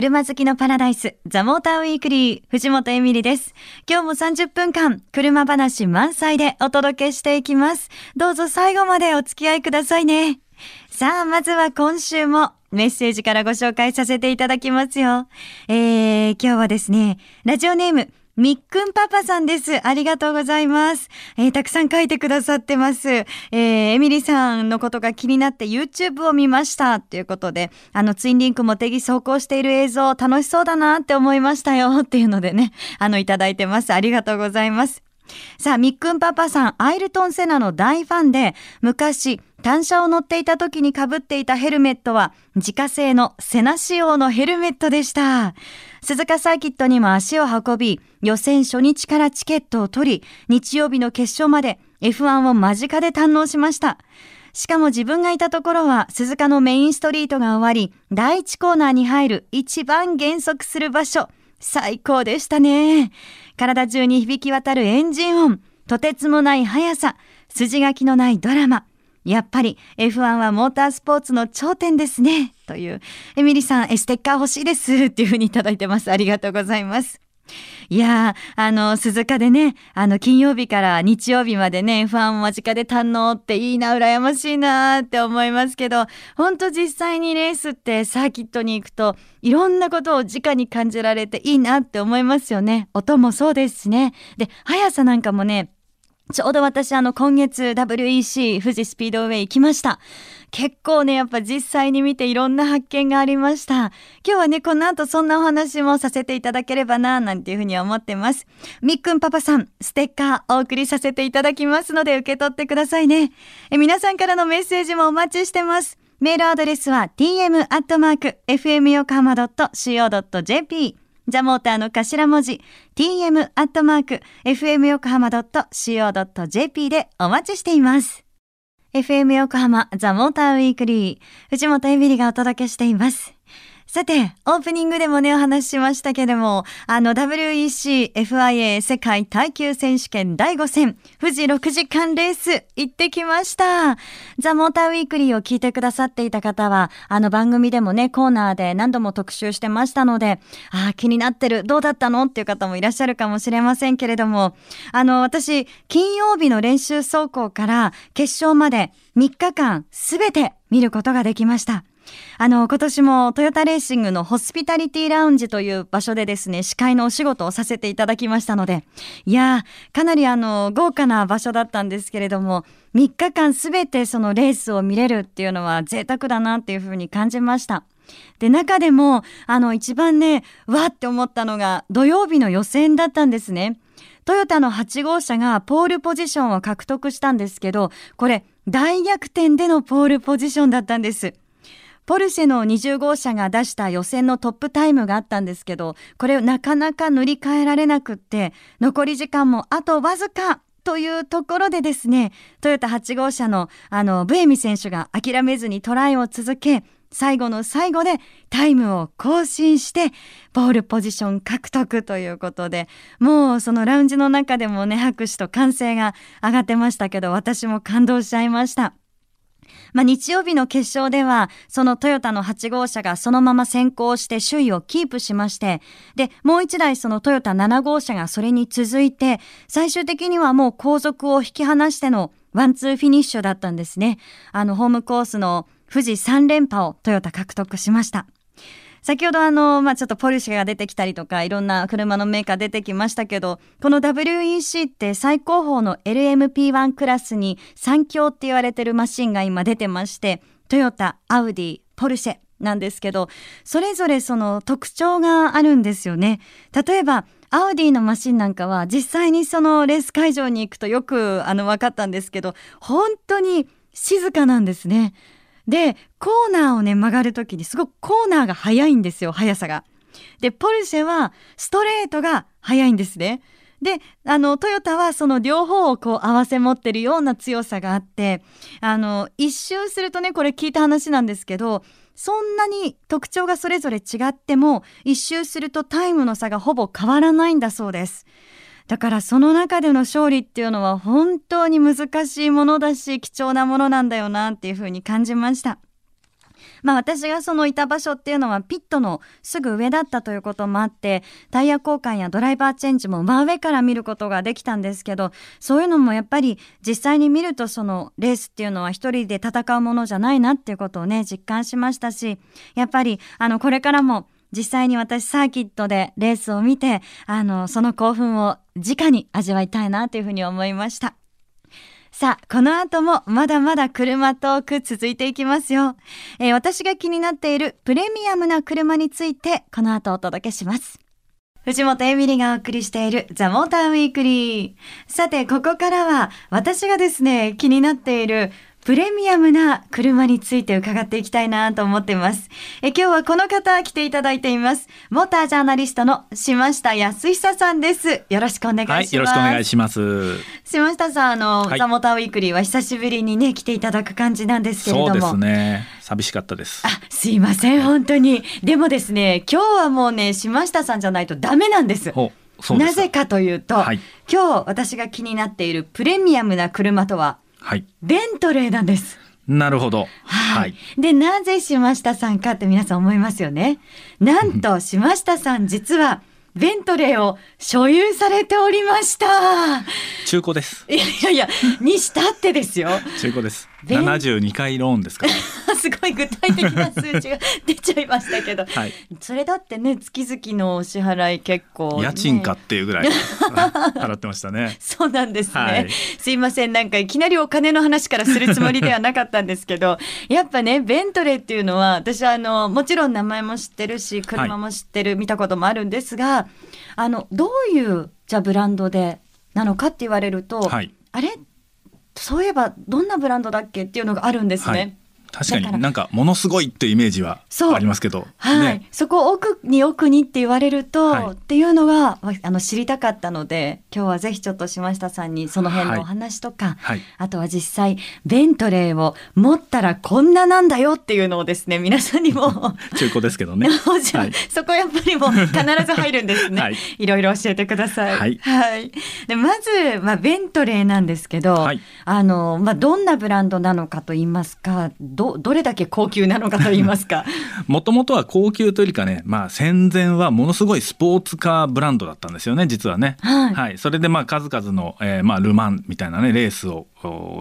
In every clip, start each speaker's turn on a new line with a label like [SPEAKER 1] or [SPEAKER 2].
[SPEAKER 1] 車好きのパラダイス、ザ・モーターウィークリー、藤本エミリです。今日も30分間、車話満載でお届けしていきます。どうぞ最後までお付き合いくださいね。さあ、まずは今週もメッセージからご紹介させていただきますよ。えー、今日はですね、ラジオネーム、みっくんパパさんです。ありがとうございます。えー、たくさん書いてくださってます。えー、エミリさんのことが気になって YouTube を見ました。ということで、あの、ツインリンクも手ぎ走行している映像楽しそうだなって思いましたよ。っていうのでね、あの、いただいてます。ありがとうございます。さあ、みっくんパパさん、アイルトン・セナの大ファンで、昔、単車を乗っていた時に被っていたヘルメットは、自家製のセナ仕様のヘルメットでした。鈴鹿サーキットにも足を運び、予選初日からチケットを取り、日曜日の決勝まで F1 を間近で堪能しました。しかも自分がいたところは鈴鹿のメインストリートが終わり、第1コーナーに入る一番減速する場所。最高でしたね。体中に響き渡るエンジン音、とてつもない速さ、筋書きのないドラマ。やっぱり F1 はモータースポーツの頂点ですね。という、エミリさん、ステッカー欲しいです。っていうふうにいただいてます。ありがとうございます。いや、あの、鈴鹿でね、あの、金曜日から日曜日までね、ファン間近で堪能っていいな、羨ましいなって思いますけど、ほんと実際にレースってサーキットに行くと、いろんなことを直に感じられていいなって思いますよね。音もそうですしね。で、速さなんかもね、ちょうど私あの今月 WEC 富士スピードウェイ行きました。結構ね、やっぱ実際に見ていろんな発見がありました。今日はね、この後そんなお話もさせていただければな、なんていうふうに思ってます。みっくんパパさん、ステッカーお送りさせていただきますので受け取ってくださいね。え皆さんからのメッセージもお待ちしてます。メールアドレスは tm.fmyokohama.co.jp ザモーターの頭文字 tm.fmyokohama.co.jp でお待ちしています。FM 横浜ザモーターウィークリー藤本エビリがお届けしています。さて、オープニングでもね、お話ししましたけれども、あの WEC FIA 世界耐久選手権第5戦、富士6時間レース、行ってきました。ザ・モーターウィークリーを聞いてくださっていた方は、あの番組でもね、コーナーで何度も特集してましたので、ああ、気になってる、どうだったの？っていう方もいらっしゃるかもしれませんけれども、あの、私、金曜日の練習走行から決勝まで3日間すべて見ることができました。あの、今年もトヨタレーシングのホスピタリティラウンジという場所でですね、司会のお仕事をさせていただきましたので、いや、かなりあの、豪華な場所だったんですけれども、3日間すべてそのレースを見れるっていうのは贅沢だなっていうふうに感じました。で、中でも、あの、一番ね、わって思ったのが、土曜日の予選だったんですね。トヨタの8号車がポールポジションを獲得したんですけど、これ、大逆転でのポールポジションだったんです。ポルシェの20号車が出した予選のトップタイムがあったんですけど、これをなかなか塗り替えられなくって、残り時間もあとわずかというところでですね、トヨタ8号車のあの、ブエミ選手が諦めずにトライを続け、最後の最後でタイムを更新して、ポールポジション獲得ということで、もうそのラウンジの中でもね、拍手と歓声が上がってましたけど、私も感動しちゃいました。まあ、日曜日の決勝では、そのトヨタの8号車がそのまま先行して首位をキープしまして、で、もう1台そのトヨタ7号車がそれに続いて、最終的にはもう後続を引き離してのワンツーフィニッシュだったんですね。あの、ホームコースの富士3連覇をトヨタ獲得しました。先ほどあの、まあ、ちょっとポルシェが出てきたりとか、いろんな車のメーカー出てきましたけど、この WEC って最高峰の LMP1 クラスに3強って言われてるマシンが今出てまして、トヨタ、アウディ、ポルシェなんですけど、それぞれその特徴があるんですよね。例えば、アウディのマシンなんかは実際にそのレース会場に行くとよくあの分かったんですけど、本当に静かなんですね。で、コーナーをね、曲がるときにすごくコーナーが速いんですよ、速さが。で、ポルシェはストレートが速いんですね。で、あの、トヨタはその両方をこう合わせ持ってるような強さがあって、あの、一周するとね、これ聞いた話なんですけど、そんなに特徴がそれぞれ違っても、一周するとタイムの差がほぼ変わらないんだそうです。だからその中での勝利っていうのは本当に難しいものだし貴重なものなんだよなっていうふうに感じました。まあ私がそのいた場所っていうのはピットのすぐ上だったということもあってタイヤ交換やドライバーチェンジも真上から見ることができたんですけどそういうのもやっぱり実際に見るとそのレースっていうのは一人で戦うものじゃないなっていうことをね実感しましたしやっぱりあのこれからも実際に私サーキットでレースを見てあのその興奮を直に味わいたいなというふうに思いました。さあ、この後もまだまだ車トーク続いていきますよ。えー、私が気になっているプレミアムな車についてこの後お届けします。藤本エミリがお送りしているザ・モーターウィークリー。さて、ここからは私がですね、気になっているプレミアムな車について伺っていきたいなと思っています。え今日はこの方来ていただいています。モータージャーナリストの島下康久さんです。よろしくお願いします。はい、
[SPEAKER 2] よろしくお願いします。
[SPEAKER 1] 島下さん、あの、はい、ザモーターウィークリーは久しぶりにね来ていただく感じなんですけれども。
[SPEAKER 2] そうですね。寂しかったです。
[SPEAKER 1] あ、すいません、本当に。でもですね、今日はもうね、島下さんじゃないとダメなんです。なぜかというと、はい、今日私が気になっているプレミアムな車とは、はい、ベントレーなんです。
[SPEAKER 2] なるほど。
[SPEAKER 1] はい。で、なぜ島下さんかって皆さん思いますよね。なんと、島下さん実は、ベントレーを所有されておりました。
[SPEAKER 2] 中古です。
[SPEAKER 1] いやいやいや、にしたってですよ。
[SPEAKER 2] 中古です。七十二回ローンですか
[SPEAKER 1] すごい具体的な数字が出ちゃいましたけど、はい、それだってね月々のお支払い結構、
[SPEAKER 2] ね、家賃かっていうぐらい 払ってましたね。
[SPEAKER 1] そうなんですね、はい、すいません。なんかいきなりお金の話からするつもりではなかったんですけど やっぱねベントレーっていうのは私はあのもちろん名前も知ってるし車も知ってる、はい、見たこともあるんですがあのどういうじゃブランドでなのかって言われると、あれ？そういえばどんなブランドだっけ？っていうのがあるんですね。
[SPEAKER 2] 確かに。なんかものすごいってイメージはありますけど、
[SPEAKER 1] はい、ね、そこ奥に奥にって言われると、はい、っていうのがあの知りたかったので今日はぜひちょっと島下さんにその辺のお話とか、はい、あとは実際ベントレーを持ったらこんななんだよっていうのをですね 皆さんにも
[SPEAKER 2] 中古ですけどね。
[SPEAKER 1] はい、そこやっぱりもう必ず入るんですね、はい、いろいろ教えてください。はい、はい、でまず、まあ、ベントレーなんですけど、はい、あのまあ、どんなブランドなのかと言いますかどどれだけ高級なのかと言いますか。
[SPEAKER 2] もともとは高級というかね、まあ、戦前はものすごいスポーツカーブランドだったんですよね実はね。はい、はい、それでまあ数々の、えー、まあル・マンみたいなねレースを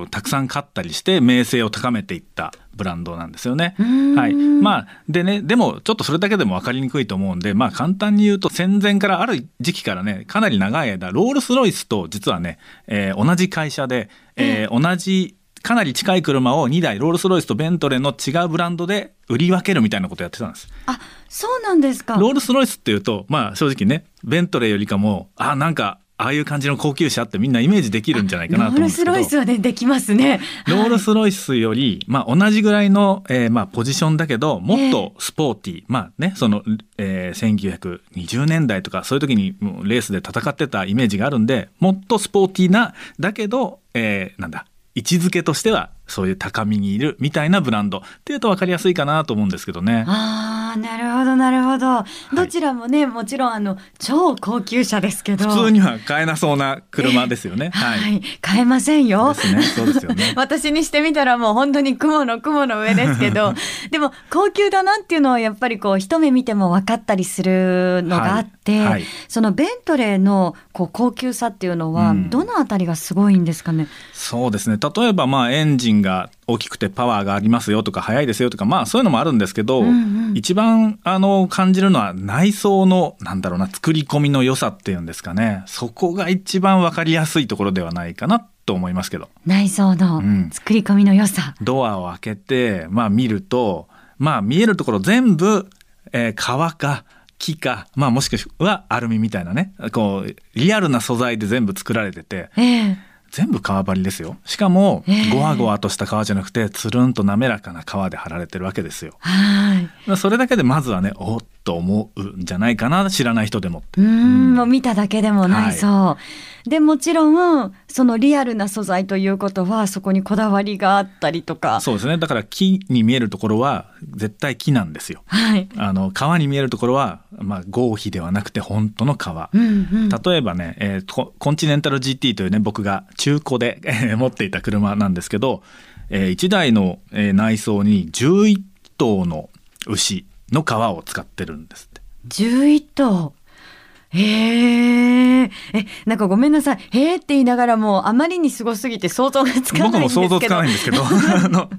[SPEAKER 2] たくさん勝ったりして名声を高めていったブランドなんですよね。はい、まあでねでもちょっとそれだけでも分かりにくいと思うんでまあ簡単に言うと戦前からある時期からねかなり長い間ロールス・ロイスと実はね、えー、同じ会社で、えー、同じかなり近い車を2台ロールス・ロイスとベントレーの違うブランドで売り分けるみたいなことやってたんです。
[SPEAKER 1] あそうなんですか。
[SPEAKER 2] ロールス・ロイスっていうとまあ正直ねベントレーよりかもあなんかああいう感じの高級車ってみんなイメージできるんじゃないかなと思うんですけど。
[SPEAKER 1] ロールス・ロイスはねできますね。
[SPEAKER 2] ロールス・ロイスより、まあ、同じぐらいの、えー、まあポジションだけどもっとスポーティー、えー、まあねその、えー、1920年代とかそういう時にレースで戦ってたイメージがあるんでもっとスポーティーなだけど、えー、なんだ位置づけとしてはそういう高みにいるみたいなブランドっていうと分かりやすいかなと思うんですけどね。
[SPEAKER 1] ああなるほどなるほど。どちらもね、はい、もちろんあの超高級車ですけど
[SPEAKER 2] 普通には買えなそうな車ですよね。
[SPEAKER 1] はい、はい、買えませんよ。
[SPEAKER 2] ですねそうですよね。
[SPEAKER 1] 私にしてみたらもう本当に雲の雲の上ですけど でも高級だなっていうのはやっぱりこう一目見ても分かったりするのがあって、はい、そのベントレーのこう高級さっていうのはどのあたりがすごいんですかね？うん、
[SPEAKER 2] そうですね例えばまあエンジンが大きくてパワーがありますよとか速いですよとかまあそういうのもあるんですけど、うんうん、一番あの感じるのは内装のなんだろうな作り込みの良さっていうんですかね。そこが一番分かりやすいところではないかなと思いますけど。
[SPEAKER 1] 内装の作り込みの良さ、
[SPEAKER 2] うん、ドアを開けてまあ見るとまあ見えるところ全部、えー、革か木か、まあ、もしくはアルミみたいなねこうリアルな素材で全部作られてて、えー、全部革張りですよ。しかも、ゴワゴワとした革じゃなくてつるんと滑らかな革で貼られてるわけですよ。はい。それだけでまずはねおっと思うんじゃないかな知らない人でも
[SPEAKER 1] うん、もう見ただけでもないそう、はい、でもちろんそのリアルな素材ということはそこにこだわりがあったりとか。
[SPEAKER 2] そうですね。だから木に見えるところは絶対木なんですよ、はい、あの革に見えるところは、まあ、合皮ではなくて本当の革、うんうん、例えばね、えー、コンチネンタル GT というね僕が中古で 持っていた車なんですけど、えー、1台の内装に11頭の牛の皮を使ってるんですって。
[SPEAKER 1] 11頭へえ。え、なんかごめんなさい。へえって言いながらもあまりにすごすぎて想像がつかないんですけど。僕も想像つかないんですけど。
[SPEAKER 2] あの、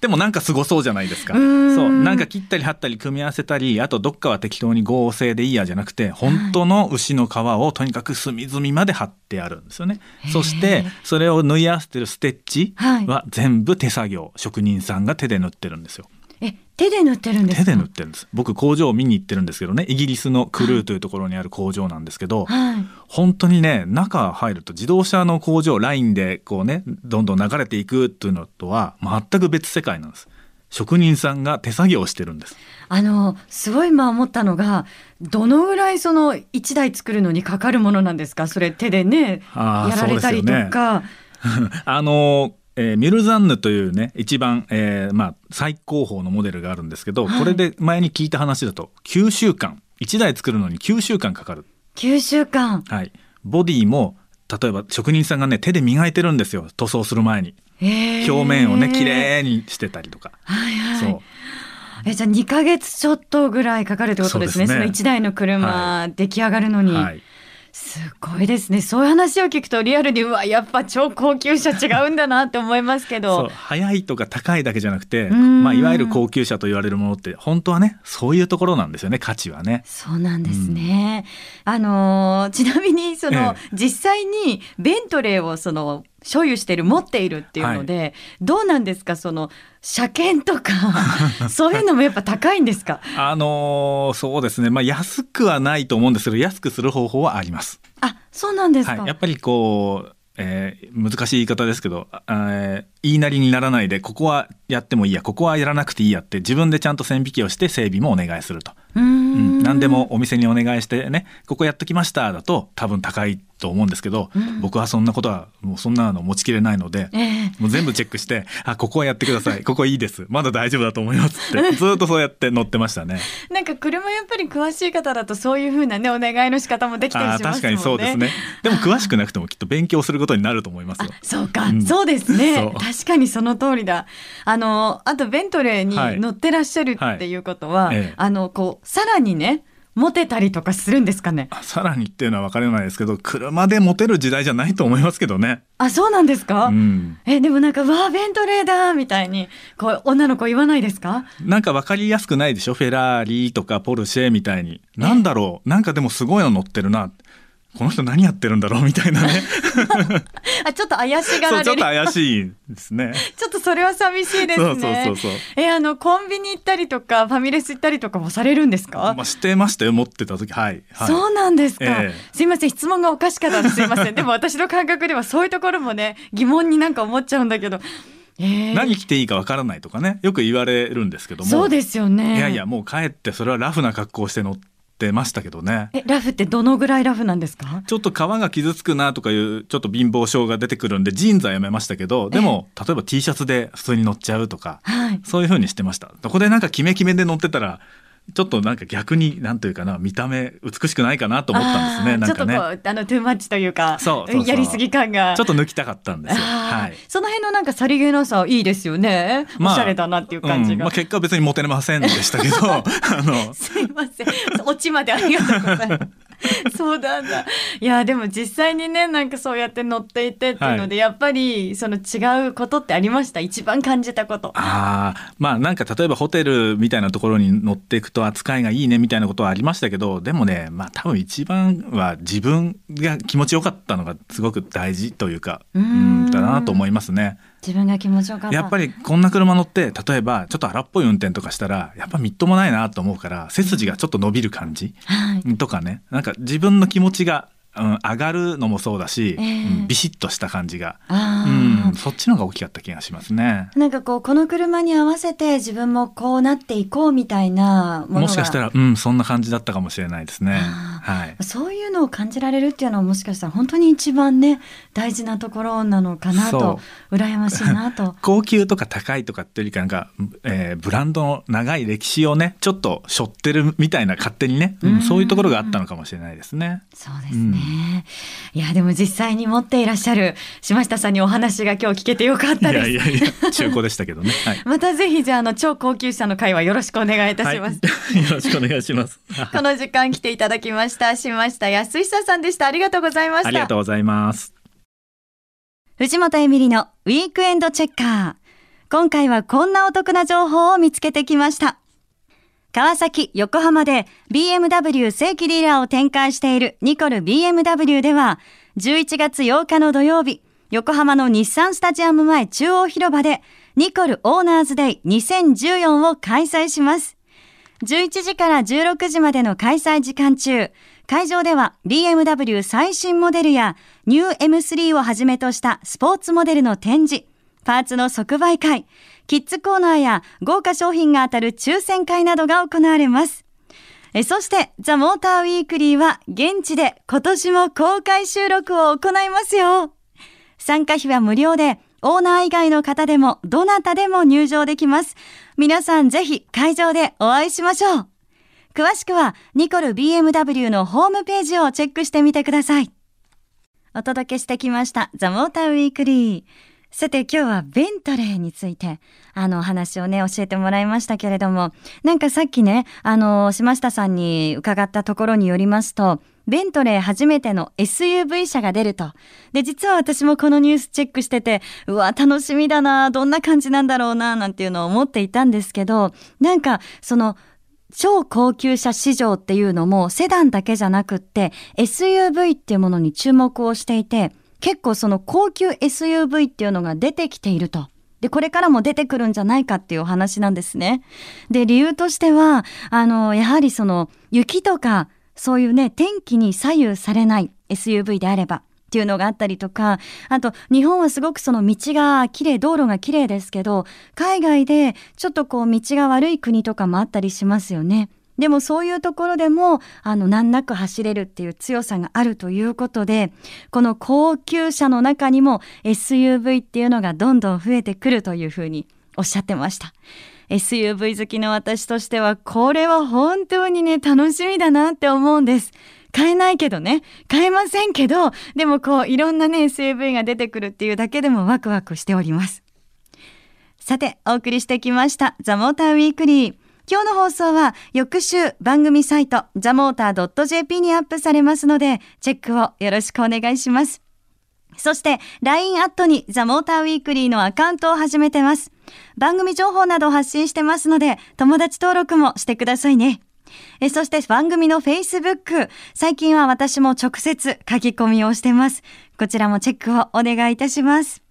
[SPEAKER 2] でもなんかすごそうじゃないですか。うそう。なんか切ったり貼ったり組み合わせたり、あとどっかは適当に合成でいいやじゃなくて、本当の牛の皮をとにかく隅々まで貼ってあるんですよね。そして、それを縫い合わせてるステッチは全部手作業、職人さんが手で縫ってるんですよ。
[SPEAKER 1] え手で塗ってるんです
[SPEAKER 2] 手で塗ってるんです。僕工場を見に行ってるんですけどねイギリスのクルーというところにある工場なんですけど、はい、本当にね中入ると自動車の工場ラインでこうねどんどん流れていくというのとは全く別世界なんです。職人さんが手作業してるんです。
[SPEAKER 1] あのすごい今思ったのがどのぐらいその1台作るのにかかるものなんですか？それ手でねやられたりとか。
[SPEAKER 2] あのえー、ミュルザンヌというね一番、えーまあ、最高峰のモデルがあるんですけど、はい、これで前に聞いた話だと9週間。1台作るのに9週間かかる。
[SPEAKER 1] 9週間。
[SPEAKER 2] はい。ボディも例えば職人さんがね手で磨いてるんですよ。塗装する前に。表面をね綺麗にしてたりとか。
[SPEAKER 1] はいはい。そう。えじゃあ2か月ちょっとぐらいかかるってことですね。そ、ね、の1台の車、はい、出来上がるのに、はいすごいですね。そういう話を聞くとリアルにうわやっぱ超高級車違うんだなって思いますけど。
[SPEAKER 2] 速いとか高いだけじゃなくて、まあ、いわゆる高級車と言われるものって本当はねそういうところなんですよね価値はね。
[SPEAKER 1] そうなんですね、うん、あのちなみにその、ええ、実際にベントレーをその所有してる持っているっていうので、はい、どうなんですか？その車検とか そういうのもやっぱ高いんですか？
[SPEAKER 2] あのー、そうですね。まあ安くはないと思うんですけど安くする方法はあります。
[SPEAKER 1] あそうなんですか、
[SPEAKER 2] はい、やっぱりこうえー、難しい言い方ですけど、えー、言いなりにならないでここはやってもいいやここはやらなくていいやって自分でちゃんと線引きをして整備もお願いすると。うん、何でもお店にお願いしてねここやっときましただと多分高いと思うんですけど、うん、僕はそんなことはもうそんなの持ちきれないので、えー、もう全部チェックして「あここはやってください。ここいいです。まだ大丈夫だと思います」って。ずっとそうやって乗ってましたね。
[SPEAKER 1] なんか車やっぱり詳しい方だとそういうふうなねお願いの仕方もできたりしますもんね。確かに
[SPEAKER 2] そうですね。でも詳しくなくてもきっと勉強することになると思いますよ。
[SPEAKER 1] そうか、うん、そうですね。確かにその通りだ。あのあとベントレーに乗ってらっしゃるっていうことは、はいはい。ええ、あのこうさらにねモテたりとかするんですかね？
[SPEAKER 2] さらにっていうのは分からないですけど車でモテる時代じゃないと思いますけどね。
[SPEAKER 1] あそうなんですか、うん、えでもなんかわあベントレーだみたいにこう女の子言わないですか？
[SPEAKER 2] なんか分かりやすくないでしょ？フェラーリとかポルシェみたいに。なんだろう。なんかでもすごいの乗ってるなこの人何やってるんだろうみたいなね。
[SPEAKER 1] あちょっと怪しがられ
[SPEAKER 2] る。ちょっと怪しいですね。
[SPEAKER 1] ちょっとそれは寂しいですね。そうそうそうそう。えあのコンビニ行ったりとかファミレス行ったりとかもされるんですか？
[SPEAKER 2] まあしてましたよ持ってた時。はい、
[SPEAKER 1] はい、そうなんですか、えー、すいません質問がおかしかったらすいません。でも私の感覚ではそういうところもね疑問になんか思っちゃうんだけど。
[SPEAKER 2] えー、何着ていいかわからないとかねよく言われるんですけども。
[SPEAKER 1] そうですよね。
[SPEAKER 2] いやいやもう帰ってそれはラフな格好をして乗ってってましたけどね。
[SPEAKER 1] えラフってどのぐらいラフなんですか？
[SPEAKER 2] ちょっと革が傷つくなとかいうちょっと貧乏性が出てくるんでジーンズはやめましたけどでも例えば T シャツで普通に乗っちゃうとか、はい、そういうふうにしてました。そこでなんかキメキメで乗ってたらちょっとなんか逆になんというかな見た目美しくないかなと思ったんですねなんかね。
[SPEAKER 1] ちょっとあの too much というかそうやりすぎ感が。
[SPEAKER 2] ちょっと抜きたかったんですよ、はい、
[SPEAKER 1] その辺のなんかさりげなさいいですよね、まあ、おしゃれだなっていう感じが、うん、まあ、
[SPEAKER 2] 結果別にモテませんでしたけど あ
[SPEAKER 1] の。すいません。オチまでありがとうございます そうなんだ。いやでも実際にねなんかそうやって乗っていてっていうので、はい、やっぱりその違うことってありました？一番感じたこと。
[SPEAKER 2] ああまあなんか例えばホテルみたいなところに乗っていくと扱いがいいねみたいなことはありましたけどでもねまあ多分一番は自分が気持ちよかったのがすごく大事というかうんだなと思いますね。
[SPEAKER 1] 自分が気持ちよかった
[SPEAKER 2] やっぱりこんな車乗って例えばちょっと荒っぽい運転とかしたらやっぱみっともないなと思うから背筋がちょっと伸びる感じ、とかね。なんか自分の気持ちがうん、上がるのもそうだし、えー、うん、ビシッとした感じが、うん、そっちの方が大きかった気がしますね。
[SPEAKER 1] なんかこうこの車に合わせて自分もこうなっていこうみたいな
[SPEAKER 2] もしかしたらうんそんな感じだったかもしれないですね。
[SPEAKER 1] はい、そういうのを感じられるっていうのはもしかしたら本当に一番ね大事なところなのかなと羨ましいなと
[SPEAKER 2] 高級とか高いとかっていうよりかなんか、えー、ブランドの長い歴史をねちょっと背負ってるみたいな勝手にね、うん、そういうところがあったのかもしれないですね。
[SPEAKER 1] そうですね、うん、いやでも実際に持っていらっしゃる島下さんにお話が今日聞けてよかったです。いやいやい
[SPEAKER 2] や中古でしたけどね。はい、
[SPEAKER 1] またぜひじゃあの超高級車の会話よろしくお願いいたします。
[SPEAKER 2] はい、よろしくお願いします。
[SPEAKER 1] この時間来ていただきました島下康久さんでした。ありがとうございました。あ
[SPEAKER 2] りがとうございます。
[SPEAKER 1] 藤本エミリのウィークエンドチェッカー。今回はこんなお得な情報を見つけてきました。川崎、横浜で BMW 正規ディーラーを展開しているニコル BMW では、11月8日の土曜日、横浜の日産スタジアム前中央広場で、ニコルオーナーズデイ2014を開催します。11時から16時までの開催時間中、会場では BMW 最新モデルやニュー M3 をはじめとしたスポーツモデルの展示、パーツの即売会、キッズコーナーや豪華商品が当たる抽選会などが行われます。えそして、ザ・モーター・ウィークリーは現地で今年も公開収録を行いますよ。参加費は無料で、オーナー以外の方でもどなたでも入場できます。皆さんぜひ会場でお会いしましょう。詳しくはニコル BMW のホームページをチェックしてみてください。お届けしてきましたザ・モーター・ウィークリー。さて今日はベントレーについて、あのお話をね、教えてもらいましたけれども、なんかさっきね、あの、島下さんに伺ったところによりますと、ベントレー初めての SUV 車が出ると。で、実は私もこのニュースチェックしてて、うわ、楽しみだな、どんな感じなんだろうな、なんていうのを思っていたんですけど、なんか、その、超高級車市場っていうのもセダンだけじゃなくって SUV っていうものに注目をしていて、結構その高級 SUV っていうのが出てきていると。で、これからも出てくるんじゃないかっていうお話なんですね。で、理由としては、あの、やはりその、雪とか、そういうね、天気に左右されない SUV であれば、っていうのがあったりとか、あと、日本はすごくその道が綺麗、道路が綺麗ですけど、海外でちょっとこう道が悪い国とかもあったりしますよね。でもそういうところでも、あの、難なく走れるっていう強さがあるということで、この高級車の中にも SUV っていうのがどんどん増えてくるというふうにおっしゃってました。SUV 好きの私としては、これは本当にね、楽しみだなって思うんです。買えないけどね。買えませんけど、でもこう、いろんなね、SUV が出てくるっていうだけでもワクワクしております。さて、お送りしてきました、ザ・モーター・ウィークリー。今日の放送は翌週番組サイトザモーター .jp にアップされますのでチェックをよろしくお願いします。そして LINE アットにザモーターウィークリーのアカウントを始めてます。番組情報など発信してますので友達登録もしてくださいね。えそして番組の Facebook、最近は私も直接書き込みをしてます。こちらもチェックをお願いいたします。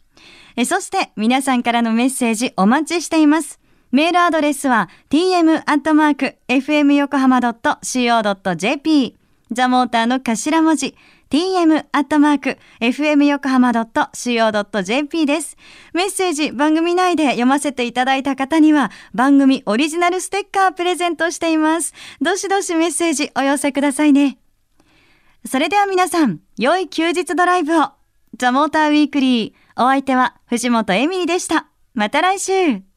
[SPEAKER 1] えそして皆さんからのメッセージお待ちしています。メールアドレスは tm.fmyokohama.co.jp ザモーターの頭文字 tm.fmyokohama.co.jp です。メッセージ番組内で読ませていただいた方には番組オリジナルステッカープレゼントしています。どしどしメッセージお寄せくださいね。それでは皆さん、良い休日ドライブを。ザ・モーター・ウィークリー。お相手は藤本エミリでした。また来週。